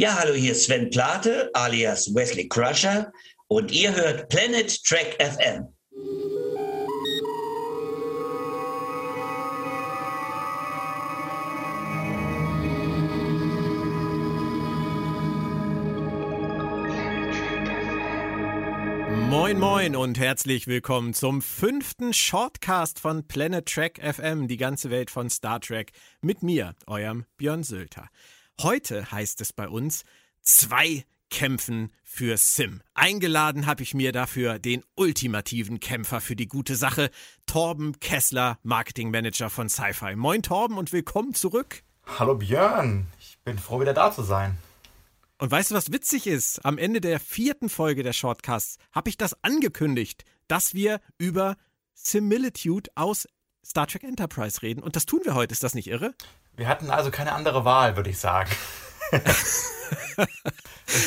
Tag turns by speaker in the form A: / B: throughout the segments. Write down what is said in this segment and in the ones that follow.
A: Ja, hallo, hier ist Sven Plate alias Wesley Crusher und ihr hört Planet Track FM.
B: Moin Moin und herzlich willkommen zum fünften Shortcast von Planet Trek FM, die ganze Welt von Star Trek, mit mir, eurem Björn Sülter. Heute heißt es bei uns zwei Kämpfen für Sim. Eingeladen habe ich mir dafür den ultimativen Kämpfer für die gute Sache, Torben Kessler, Marketingmanager von Sci-Fi. Moin Torben und willkommen zurück.
C: Hallo Björn, ich bin froh wieder da zu sein.
B: Und weißt du, was witzig ist? Am Ende der vierten Folge der Shortcasts habe ich das angekündigt, dass wir über Similitude aus Star Trek Enterprise reden. Und das tun wir heute. Ist das nicht irre?
C: Wir hatten also keine andere Wahl, würde ich sagen.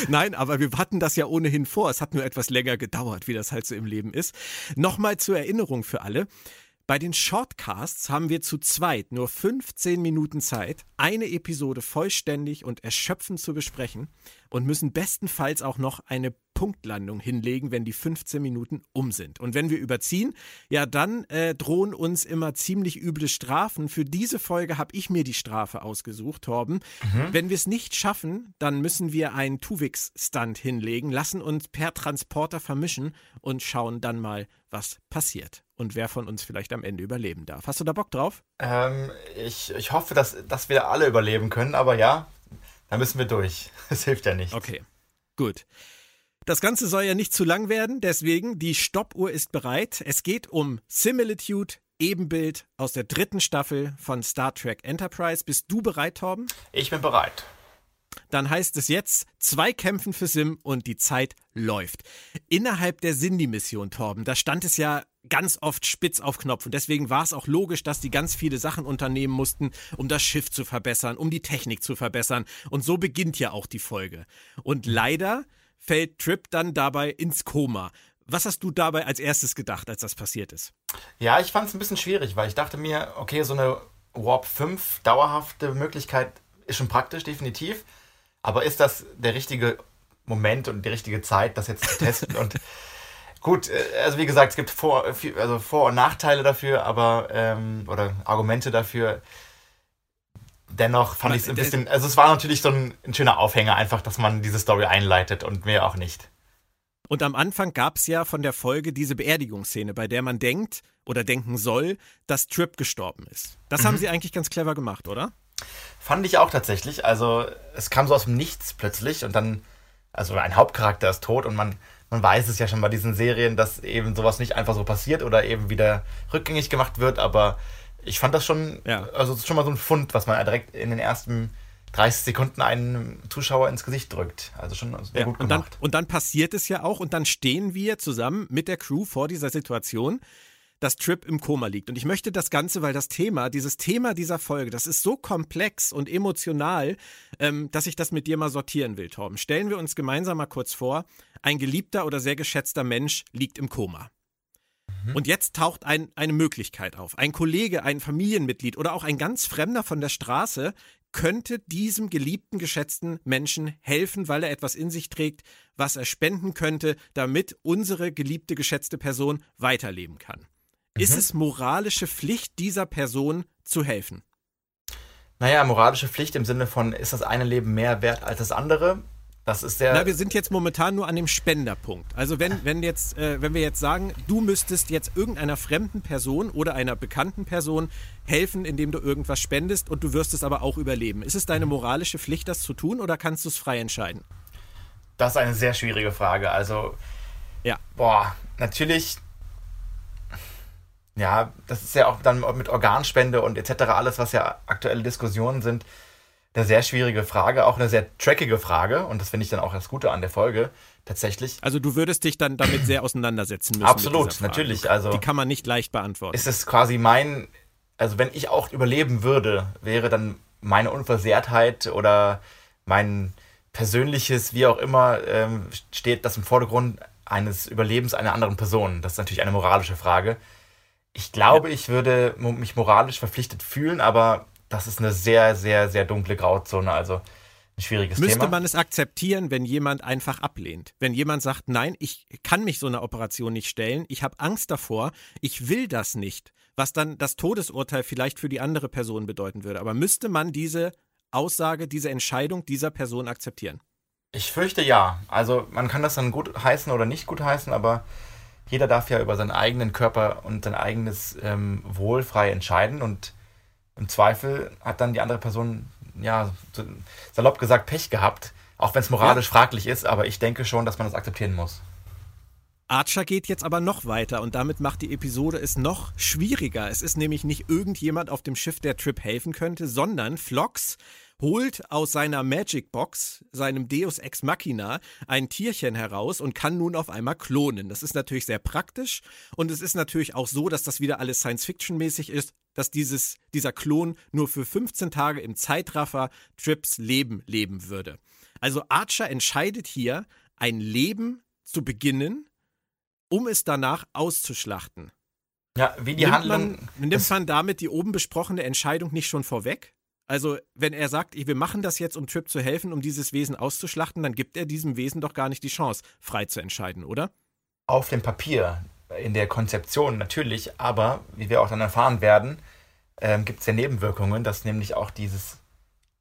B: Nein, aber wir hatten das ja ohnehin vor. Es hat nur etwas länger gedauert, wie das halt so im Leben ist. Nochmal zur Erinnerung für alle. Bei den Shortcasts haben wir zu zweit nur 15 Minuten Zeit, eine Episode vollständig und erschöpfend zu besprechen und müssen bestenfalls auch noch eine Punktlandung hinlegen, wenn die 15 Minuten um sind. Und wenn wir überziehen, ja, dann äh, drohen uns immer ziemlich üble Strafen. Für diese Folge habe ich mir die Strafe ausgesucht, Torben. Mhm. Wenn wir es nicht schaffen, dann müssen wir einen Tuvix-Stunt hinlegen, lassen uns per Transporter vermischen und schauen dann mal, was passiert und wer von uns vielleicht am Ende überleben darf. Hast du da Bock drauf?
C: Ähm, ich, ich hoffe, dass, dass wir alle überleben können, aber ja, da müssen wir durch. Das hilft ja nicht.
B: Okay, gut. Das Ganze soll ja nicht zu lang werden, deswegen die Stoppuhr ist bereit. Es geht um Similitude, Ebenbild aus der dritten Staffel von Star Trek Enterprise. Bist du bereit, Torben?
C: Ich bin bereit
B: dann heißt es jetzt zwei Kämpfen für Sim und die Zeit läuft. Innerhalb der Cindy-Mission, Torben, da stand es ja ganz oft spitz auf Knopf und deswegen war es auch logisch, dass die ganz viele Sachen unternehmen mussten, um das Schiff zu verbessern, um die Technik zu verbessern und so beginnt ja auch die Folge. Und leider fällt Trip dann dabei ins Koma. Was hast du dabei als erstes gedacht, als das passiert ist?
C: Ja, ich fand es ein bisschen schwierig, weil ich dachte mir, okay, so eine Warp 5 dauerhafte Möglichkeit ist schon praktisch, definitiv. Aber ist das der richtige Moment und die richtige Zeit, das jetzt zu testen? und gut, äh, also wie gesagt, es gibt Vor-, also Vor und Nachteile dafür, aber ähm, oder Argumente dafür. Dennoch fand ich es ein bisschen, also es war natürlich so ein, ein schöner Aufhänger, einfach, dass man diese Story einleitet und mehr auch nicht.
B: Und am Anfang gab es ja von der Folge diese Beerdigungsszene, bei der man denkt oder denken soll, dass Trip gestorben ist. Das mhm. haben sie eigentlich ganz clever gemacht, oder?
C: Fand ich auch tatsächlich. Also es kam so aus dem Nichts plötzlich und dann, also ein Hauptcharakter ist tot und man, man weiß es ja schon bei diesen Serien, dass eben sowas nicht einfach so passiert oder eben wieder rückgängig gemacht wird, aber ich fand das schon, ja. also schon mal so ein Fund, was man direkt in den ersten 30 Sekunden einen Zuschauer ins Gesicht drückt. Also schon ja, gut gemacht.
B: Und dann, und dann passiert es ja auch und dann stehen wir zusammen mit der Crew vor dieser Situation dass Trip im Koma liegt. Und ich möchte das Ganze, weil das Thema, dieses Thema dieser Folge, das ist so komplex und emotional, ähm, dass ich das mit dir mal sortieren will, Torben. Stellen wir uns gemeinsam mal kurz vor, ein geliebter oder sehr geschätzter Mensch liegt im Koma. Mhm. Und jetzt taucht ein, eine Möglichkeit auf. Ein Kollege, ein Familienmitglied oder auch ein ganz Fremder von der Straße könnte diesem geliebten, geschätzten Menschen helfen, weil er etwas in sich trägt, was er spenden könnte, damit unsere geliebte, geschätzte Person weiterleben kann. Mhm. Ist es moralische Pflicht dieser Person zu helfen?
C: Naja, moralische Pflicht im Sinne von, ist das eine Leben mehr wert als das andere? Das ist der.
B: Na, wir sind jetzt momentan nur an dem Spenderpunkt. Also wenn, wenn jetzt, äh, wenn wir jetzt sagen, du müsstest jetzt irgendeiner fremden Person oder einer bekannten Person helfen, indem du irgendwas spendest und du wirst es aber auch überleben. Ist es deine moralische Pflicht, das zu tun oder kannst du es frei entscheiden?
C: Das ist eine sehr schwierige Frage. Also, ja. Boah, natürlich ja, das ist ja auch dann mit Organspende und etc. alles, was ja aktuelle Diskussionen sind, eine sehr schwierige Frage, auch eine sehr trackige Frage. Und das finde ich dann auch das Gute an der Folge tatsächlich.
B: Also du würdest dich dann damit sehr auseinandersetzen müssen.
C: Absolut, natürlich. Also
B: die kann man nicht leicht beantworten.
C: Ist es quasi mein, also wenn ich auch überleben würde, wäre dann meine Unversehrtheit oder mein persönliches, wie auch immer, ähm, steht das im Vordergrund eines Überlebens einer anderen Person. Das ist natürlich eine moralische Frage. Ich glaube, ja. ich würde mich moralisch verpflichtet fühlen, aber das ist eine sehr, sehr, sehr dunkle Grauzone. Also ein schwieriges
B: Müsste
C: Thema.
B: man es akzeptieren, wenn jemand einfach ablehnt? Wenn jemand sagt, nein, ich kann mich so einer Operation nicht stellen, ich habe Angst davor, ich will das nicht, was dann das Todesurteil vielleicht für die andere Person bedeuten würde. Aber müsste man diese Aussage, diese Entscheidung dieser Person akzeptieren?
C: Ich fürchte ja. Also man kann das dann gut heißen oder nicht gut heißen, aber jeder darf ja über seinen eigenen Körper und sein eigenes ähm, Wohl frei entscheiden und im Zweifel hat dann die andere Person, ja, salopp gesagt, Pech gehabt, auch wenn es moralisch ja. fraglich ist, aber ich denke schon, dass man das akzeptieren muss.
B: Archer geht jetzt aber noch weiter und damit macht die Episode es noch schwieriger. Es ist nämlich nicht irgendjemand auf dem Schiff, der Trip helfen könnte, sondern Flox holt aus seiner Magic Box, seinem Deus Ex Machina, ein Tierchen heraus und kann nun auf einmal klonen. Das ist natürlich sehr praktisch und es ist natürlich auch so, dass das wieder alles Science-Fiction-mäßig ist, dass dieses, dieser Klon nur für 15 Tage im Zeitraffer Trips Leben leben würde. Also Archer entscheidet hier, ein Leben zu beginnen, um es danach auszuschlachten.
C: Ja, wie die
B: nimmt
C: Handlung.
B: Man, nimmt man damit die oben besprochene Entscheidung nicht schon vorweg? Also, wenn er sagt, wir machen das jetzt, um Trip zu helfen, um dieses Wesen auszuschlachten, dann gibt er diesem Wesen doch gar nicht die Chance, frei zu entscheiden, oder?
C: Auf dem Papier, in der Konzeption natürlich, aber wie wir auch dann erfahren werden, ähm, gibt es ja Nebenwirkungen, dass nämlich auch dieses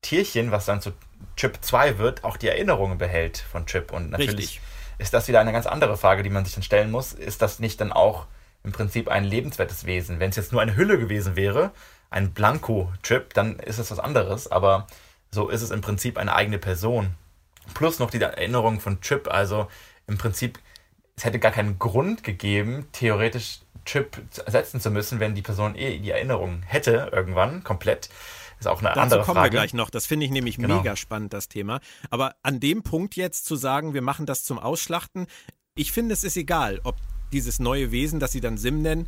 C: Tierchen, was dann zu Trip 2 wird, auch die Erinnerungen behält von Trip. Und natürlich Richtig. ist das wieder eine ganz andere Frage, die man sich dann stellen muss. Ist das nicht dann auch im Prinzip ein lebenswertes Wesen? Wenn es jetzt nur eine Hülle gewesen wäre, ein Blanko-Chip, dann ist es was anderes, aber so ist es im Prinzip eine eigene Person. Plus noch die Erinnerung von Chip, also im Prinzip, es hätte gar keinen Grund gegeben, theoretisch Chip ersetzen zu müssen, wenn die Person eh die Erinnerung hätte, irgendwann, komplett. Ist auch eine
B: Dazu
C: andere
B: kommen
C: Frage.
B: wir gleich noch. Das finde ich nämlich genau. mega spannend, das Thema. Aber an dem Punkt jetzt zu sagen, wir machen das zum Ausschlachten, ich finde, es ist egal, ob dieses neue Wesen, das sie dann Sim nennen,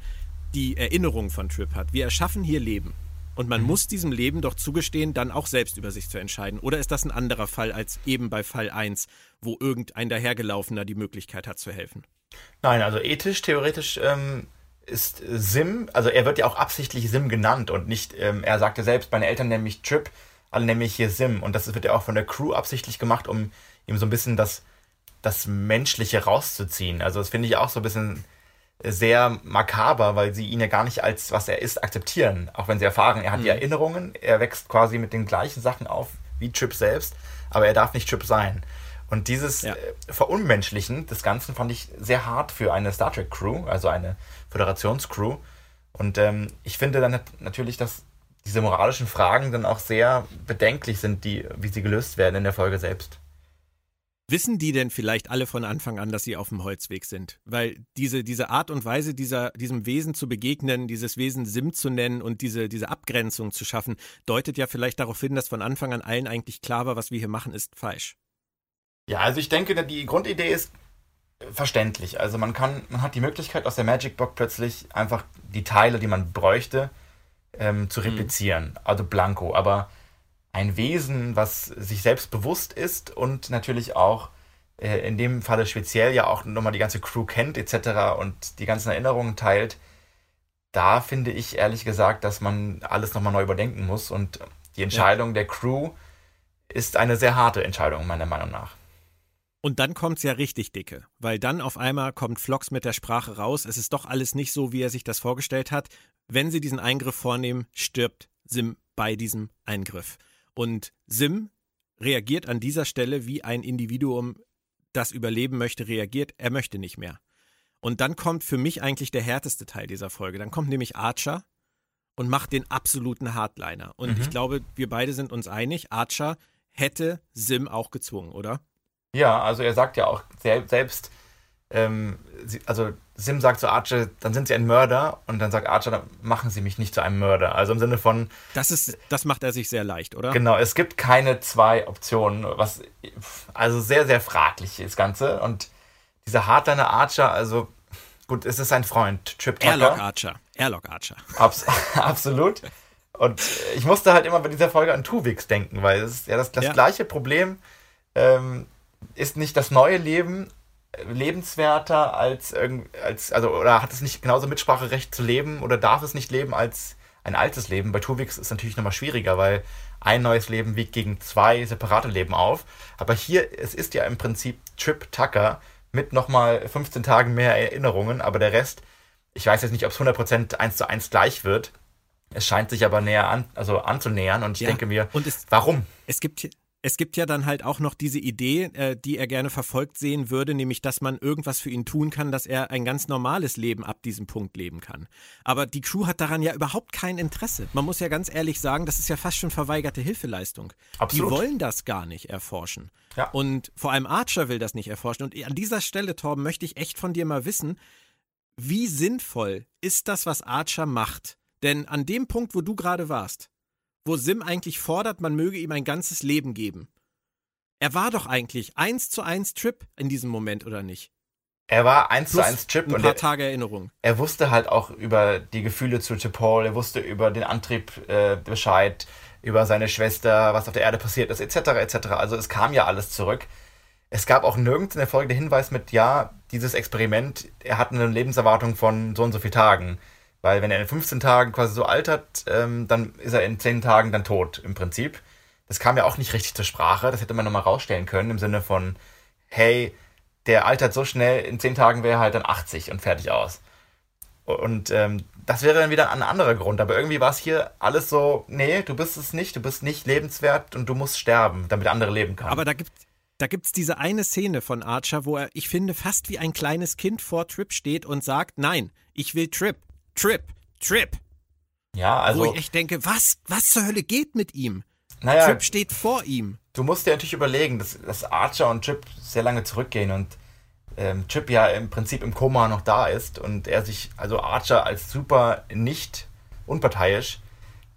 B: die Erinnerung von Trip hat. Wir erschaffen hier Leben. Und man mhm. muss diesem Leben doch zugestehen, dann auch selbst über sich zu entscheiden. Oder ist das ein anderer Fall als eben bei Fall 1, wo irgendein dahergelaufener die Möglichkeit hat zu helfen?
C: Nein, also ethisch, theoretisch ähm, ist Sim, also er wird ja auch absichtlich Sim genannt und nicht, ähm, er sagte selbst, meine Eltern nennen mich Trip, alle nennen mich hier Sim. Und das wird ja auch von der Crew absichtlich gemacht, um ihm so ein bisschen das, das Menschliche rauszuziehen. Also das finde ich auch so ein bisschen sehr makaber, weil sie ihn ja gar nicht als was er ist akzeptieren. Auch wenn sie erfahren, er hat mhm. die Erinnerungen, er wächst quasi mit den gleichen Sachen auf wie Chip selbst, aber er darf nicht Chip sein. Und dieses ja. Äh, Verunmenschlichen des Ganzen fand ich sehr hart für eine Star Trek Crew, also eine Föderationscrew. Und ähm, ich finde dann natürlich, dass diese moralischen Fragen dann auch sehr bedenklich sind, die, wie sie gelöst werden in der Folge selbst.
B: Wissen die denn vielleicht alle von Anfang an, dass sie auf dem Holzweg sind? Weil diese, diese Art und Weise, dieser, diesem Wesen zu begegnen, dieses Wesen Sim zu nennen und diese, diese Abgrenzung zu schaffen, deutet ja vielleicht darauf hin, dass von Anfang an allen eigentlich klar war, was wir hier machen, ist falsch.
C: Ja, also ich denke, die Grundidee ist verständlich. Also man kann, man hat die Möglichkeit aus der Magic Box plötzlich einfach die Teile, die man bräuchte, ähm, zu mhm. replizieren. Mhm. Also blanko. Aber ein Wesen, was sich selbst bewusst ist und natürlich auch äh, in dem Falle speziell ja auch nochmal die ganze Crew kennt etc. und die ganzen Erinnerungen teilt, da finde ich ehrlich gesagt, dass man alles nochmal neu überdenken muss und die Entscheidung ja. der Crew ist eine sehr harte Entscheidung, meiner Meinung nach.
B: Und dann kommt es ja richtig dicke, weil dann auf einmal kommt Flox mit der Sprache raus, es ist doch alles nicht so, wie er sich das vorgestellt hat. Wenn sie diesen Eingriff vornehmen, stirbt Sim bei diesem Eingriff. Und Sim reagiert an dieser Stelle wie ein Individuum, das überleben möchte, reagiert. Er möchte nicht mehr. Und dann kommt für mich eigentlich der härteste Teil dieser Folge. Dann kommt nämlich Archer und macht den absoluten Hardliner. Und mhm. ich glaube, wir beide sind uns einig, Archer hätte Sim auch gezwungen, oder?
C: Ja, also er sagt ja auch selbst, ähm, sie, also Sim sagt zu Archer, dann sind sie ein Mörder und dann sagt Archer, dann machen sie mich nicht zu einem Mörder. Also im Sinne von.
B: Das ist, das macht er sich sehr leicht, oder?
C: Genau, es gibt keine zwei Optionen, was also sehr, sehr fraglich ist das Ganze. Und dieser Hardliner Archer, also gut, es ist sein Freund, Trip Tucker.
B: Airlock Archer. Airlock Archer.
C: Abs absolut. Und ich musste halt immer bei dieser Folge an Tuvix denken, weil es ist ja das, das ja. gleiche Problem. Ähm, ist nicht das neue Leben lebenswerter als, als also oder hat es nicht genauso Mitspracherecht zu leben oder darf es nicht leben als ein altes Leben. Bei Tuvix ist es natürlich nochmal schwieriger, weil ein neues Leben wiegt gegen zwei separate Leben auf. Aber hier, es ist ja im Prinzip Trip Tucker mit nochmal 15 Tagen mehr Erinnerungen, aber der Rest, ich weiß jetzt nicht, ob es 100% eins zu eins gleich wird. Es scheint sich aber näher an, also anzunähern und ich ja, denke mir,
B: es,
C: warum?
B: Es gibt, es gibt ja dann halt auch noch diese Idee, äh, die er gerne verfolgt sehen würde, nämlich, dass man irgendwas für ihn tun kann, dass er ein ganz normales Leben ab diesem Punkt leben kann. Aber die Crew hat daran ja überhaupt kein Interesse. Man muss ja ganz ehrlich sagen, das ist ja fast schon verweigerte Hilfeleistung. Absolut. Die wollen das gar nicht erforschen. Ja. Und vor allem Archer will das nicht erforschen. Und an dieser Stelle, Torben, möchte ich echt von dir mal wissen, wie sinnvoll ist das, was Archer macht? Denn an dem Punkt, wo du gerade warst, wo Sim eigentlich fordert, man möge ihm ein ganzes Leben geben. Er war doch eigentlich eins zu eins Trip in diesem Moment, oder nicht?
C: Er war eins Plus zu eins Trip
B: ein
C: und
B: paar er, Tage Erinnerung.
C: Er wusste halt auch über die Gefühle zu Paul, er wusste über den Antrieb äh, Bescheid, über seine Schwester, was auf der Erde passiert ist, etc. etc. Also es kam ja alles zurück. Es gab auch nirgends in der Folge den Hinweis mit, ja, dieses Experiment, er hat eine Lebenserwartung von so und so vielen Tagen. Weil wenn er in 15 Tagen quasi so altert, ähm, dann ist er in 10 Tagen dann tot im Prinzip. Das kam ja auch nicht richtig zur Sprache. Das hätte man nochmal rausstellen können im Sinne von, hey, der altert so schnell, in 10 Tagen wäre er halt dann 80 und fertig aus. Und ähm, das wäre dann wieder ein anderer Grund. Aber irgendwie war es hier alles so, nee, du bist es nicht, du bist nicht lebenswert und du musst sterben, damit andere leben können.
B: Aber da gibt da gibt's diese eine Szene von Archer, wo er, ich finde, fast wie ein kleines Kind vor Trip steht und sagt, nein, ich will Trip. Trip, Trip.
C: Ja, also.
B: Wo ich echt denke, was, was zur Hölle geht mit ihm? Naja, Trip steht vor ihm.
C: Du musst dir natürlich überlegen, dass, dass Archer und Trip sehr lange zurückgehen und ähm, Trip ja im Prinzip im Koma noch da ist und er sich, also Archer als super nicht unparteiisch,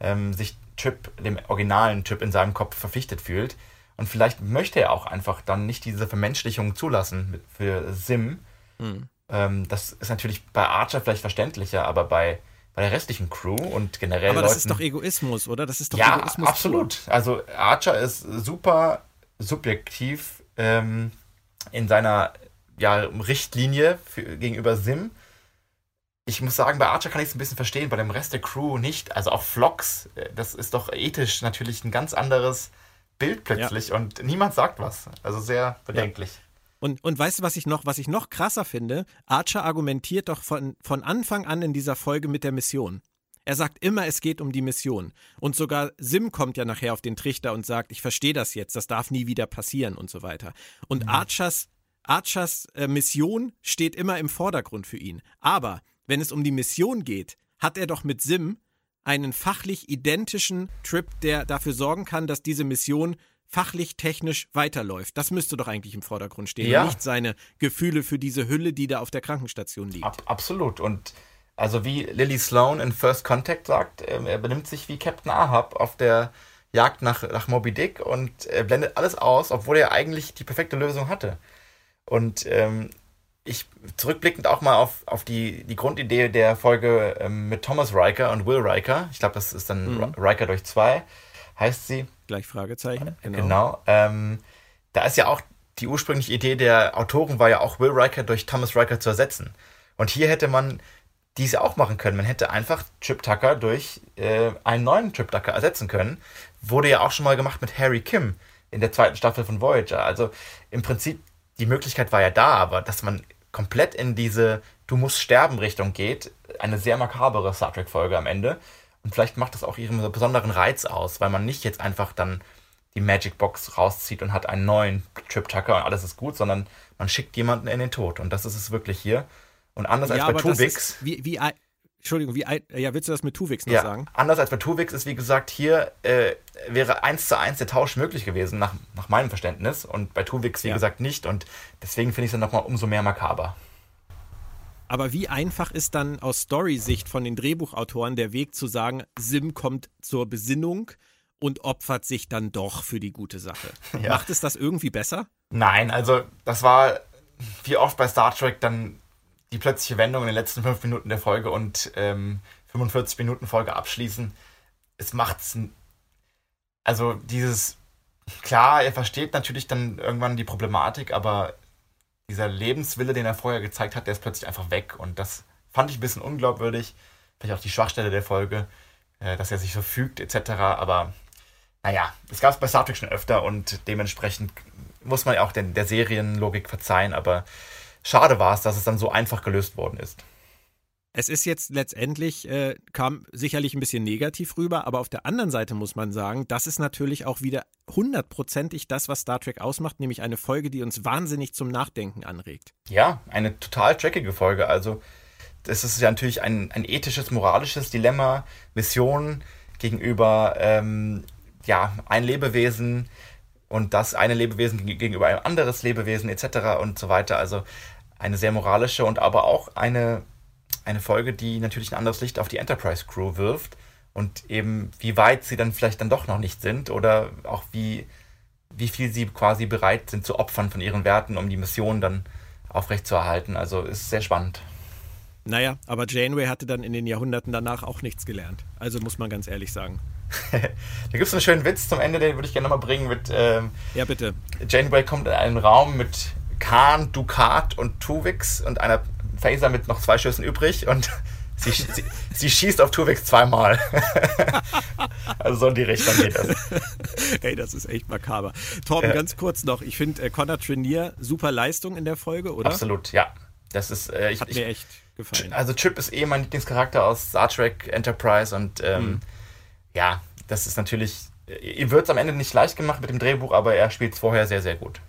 C: ähm, sich Trip, dem originalen Trip in seinem Kopf verpflichtet fühlt. Und vielleicht möchte er auch einfach dann nicht diese Vermenschlichung zulassen für Sim. Hm. Ähm, das ist natürlich bei Archer vielleicht verständlicher, aber bei, bei der restlichen Crew und generell.
B: Aber
C: das
B: Leuten, ist doch Egoismus, oder? Das ist doch
C: ja,
B: Egoismus.
C: Absolut. Pur. Also Archer ist super subjektiv ähm, in seiner ja, Richtlinie für, gegenüber Sim. Ich muss sagen, bei Archer kann ich es ein bisschen verstehen, bei dem Rest der Crew nicht. Also auch Vlogs, äh, das ist doch ethisch natürlich ein ganz anderes Bild plötzlich ja. und niemand sagt was. Also sehr bedenklich. Ja.
B: Und, und weißt du, was ich noch, was ich noch krasser finde? Archer argumentiert doch von, von Anfang an in dieser Folge mit der Mission. Er sagt immer, es geht um die Mission. Und sogar Sim kommt ja nachher auf den Trichter und sagt, ich verstehe das jetzt, das darf nie wieder passieren und so weiter. Und mhm. Archers, Archers äh, Mission steht immer im Vordergrund für ihn. Aber wenn es um die Mission geht, hat er doch mit Sim einen fachlich identischen Trip, der dafür sorgen kann, dass diese Mission fachlich, technisch weiterläuft. Das müsste doch eigentlich im Vordergrund stehen. Ja. nicht seine Gefühle für diese Hülle, die da auf der Krankenstation liegt. Ab,
C: absolut. Und also wie Lily Sloan in First Contact sagt, ähm, er benimmt sich wie Captain Ahab auf der Jagd nach, nach Moby Dick und er blendet alles aus, obwohl er eigentlich die perfekte Lösung hatte. Und ähm, ich zurückblickend auch mal auf, auf die, die Grundidee der Folge ähm, mit Thomas Riker und Will Riker. Ich glaube, das ist dann mhm. Riker durch zwei, heißt sie.
B: Gleich Fragezeichen.
C: Genau. genau ähm, da ist ja auch die ursprüngliche Idee der Autoren war ja auch Will Riker durch Thomas Riker zu ersetzen. Und hier hätte man diese auch machen können. Man hätte einfach Chip Tucker durch äh, einen neuen Chip Tucker ersetzen können. Wurde ja auch schon mal gemacht mit Harry Kim in der zweiten Staffel von Voyager. Also im Prinzip, die Möglichkeit war ja da, aber dass man komplett in diese Du musst sterben Richtung geht, eine sehr makabere Star Trek-Folge am Ende. Und vielleicht macht das auch ihren besonderen Reiz aus, weil man nicht jetzt einfach dann die Magic Box rauszieht und hat einen neuen Trip Tucker und alles ist gut, sondern man schickt jemanden in den Tod. Und das ist es wirklich hier. Und anders ja, als bei Tuvix.
B: Wie, wie, Entschuldigung, wie, ja, willst du das mit Tuvix noch ja, sagen?
C: Anders als bei Tuvix ist, wie gesagt, hier äh, wäre eins zu eins der Tausch möglich gewesen, nach, nach meinem Verständnis. Und bei Tuvix, wie ja. gesagt, nicht. Und deswegen finde ich es dann nochmal umso mehr makaber.
B: Aber wie einfach ist dann aus Story-Sicht von den Drehbuchautoren der Weg zu sagen, Sim kommt zur Besinnung und opfert sich dann doch für die gute Sache? Ja. Macht es das irgendwie besser?
C: Nein, also das war wie oft bei Star Trek dann die plötzliche Wendung in den letzten fünf Minuten der Folge und ähm, 45 Minuten Folge abschließen. Es macht's. Also dieses, klar, er versteht natürlich dann irgendwann die Problematik, aber dieser Lebenswille, den er vorher gezeigt hat, der ist plötzlich einfach weg. Und das fand ich ein bisschen unglaubwürdig. Vielleicht auch die Schwachstelle der Folge. äh, dass er sich so fügt, etc. Aber naja, es gab es bei Star Trek schon öfter und dementsprechend muss man ja auch den, der Serienlogik verzeihen, aber schade war es, dass es dann so einfach gelöst worden ist.
B: Es ist jetzt letztendlich, äh, kam sicherlich ein bisschen negativ rüber, aber auf der anderen Seite muss man sagen, das ist natürlich auch wieder hundertprozentig das, was Star Trek ausmacht, nämlich eine Folge, die uns wahnsinnig zum Nachdenken anregt.
C: Ja, eine total trackige Folge. Also, das ist ja natürlich ein, ein ethisches, moralisches Dilemma, Mission gegenüber ähm, ja, ein Lebewesen und das eine Lebewesen gegenüber ein anderes Lebewesen etc. und so weiter. Also eine sehr moralische und aber auch eine eine Folge, die natürlich ein anderes Licht auf die Enterprise Crew wirft und eben wie weit sie dann vielleicht dann doch noch nicht sind oder auch wie, wie viel sie quasi bereit sind zu opfern von ihren Werten, um die Mission dann aufrechtzuerhalten. Also ist sehr spannend.
B: Naja, aber Janeway hatte dann in den Jahrhunderten danach auch nichts gelernt. Also muss man ganz ehrlich sagen.
C: da gibt es einen schönen Witz zum Ende, den würde ich gerne nochmal bringen mit. Ähm,
B: ja, bitte.
C: Janeway kommt in einen Raum mit Khan, Dukat und Tuvix und einer Phaser mit noch zwei Schüssen übrig und sie, sie, sie schießt auf Tuvix zweimal. also so in die Richtung geht das.
B: Ey, das ist echt makaber. Torben, ja. ganz kurz noch. Ich finde äh, Connor Trainier super Leistung in der Folge, oder?
C: Absolut, ja. Das ist, äh, ich,
B: Hat mir echt gefallen.
C: Also Chip ist eh mein Lieblingscharakter aus Star Trek Enterprise und ähm, hm. ja, das ist natürlich, ihm wird es am Ende nicht leicht gemacht mit dem Drehbuch, aber er spielt es vorher sehr, sehr gut.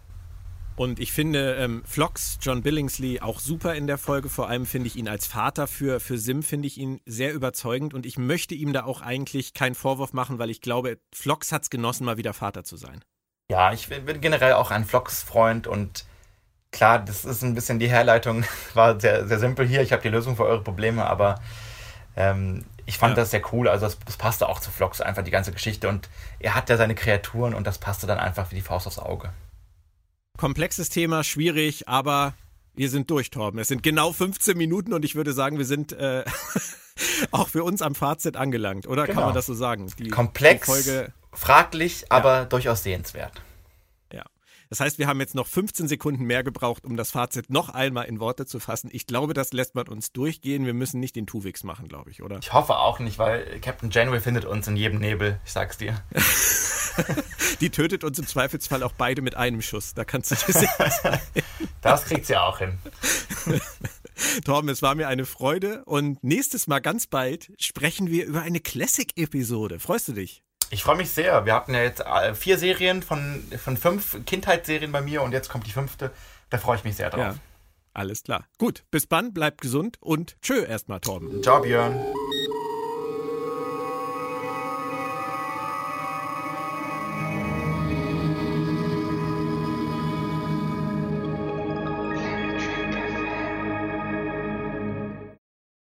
B: Und ich finde ähm, Flox, John Billingsley, auch super in der Folge. Vor allem finde ich ihn als Vater für, für Sim, finde ich ihn sehr überzeugend. Und ich möchte ihm da auch eigentlich keinen Vorwurf machen, weil ich glaube, Flox hat es genossen, mal wieder Vater zu sein.
C: Ja, ich bin generell auch ein Flox-Freund und klar, das ist ein bisschen die Herleitung, war sehr, sehr simpel hier. Ich habe die Lösung für eure Probleme, aber ähm, ich fand ja. das sehr cool. Also, das, das passte auch zu Flox, einfach die ganze Geschichte. Und er hat ja seine Kreaturen und das passte dann einfach wie die Faust aufs Auge.
B: Komplexes Thema, schwierig, aber wir sind durch, Torben. Es sind genau 15 Minuten und ich würde sagen, wir sind äh, auch für uns am Fazit angelangt, oder? Genau. Kann man das so sagen?
C: Die, Komplex, die Folge, fraglich, aber ja. durchaus sehenswert.
B: Das heißt, wir haben jetzt noch 15 Sekunden mehr gebraucht, um das Fazit noch einmal in Worte zu fassen. Ich glaube, das lässt man uns durchgehen. Wir müssen nicht den Tuwix machen, glaube ich, oder?
C: Ich hoffe auch nicht, weil Captain Janeway findet uns in jedem Nebel. Ich sag's dir.
B: Die tötet uns im Zweifelsfall auch beide mit einem Schuss. Da kannst du dir sicher sein.
C: Das kriegt sie auch hin.
B: Torben, es war mir eine Freude und nächstes Mal ganz bald sprechen wir über eine Classic-Episode. Freust du dich?
C: Ich freue mich sehr. Wir hatten ja jetzt äh, vier Serien von, von fünf Kindheitsserien bei mir und jetzt kommt die fünfte. Da freue ich mich sehr drauf. Ja,
B: alles klar. Gut, bis dann, bleibt gesund und tschö erstmal, Torben.
C: Ciao, Björn.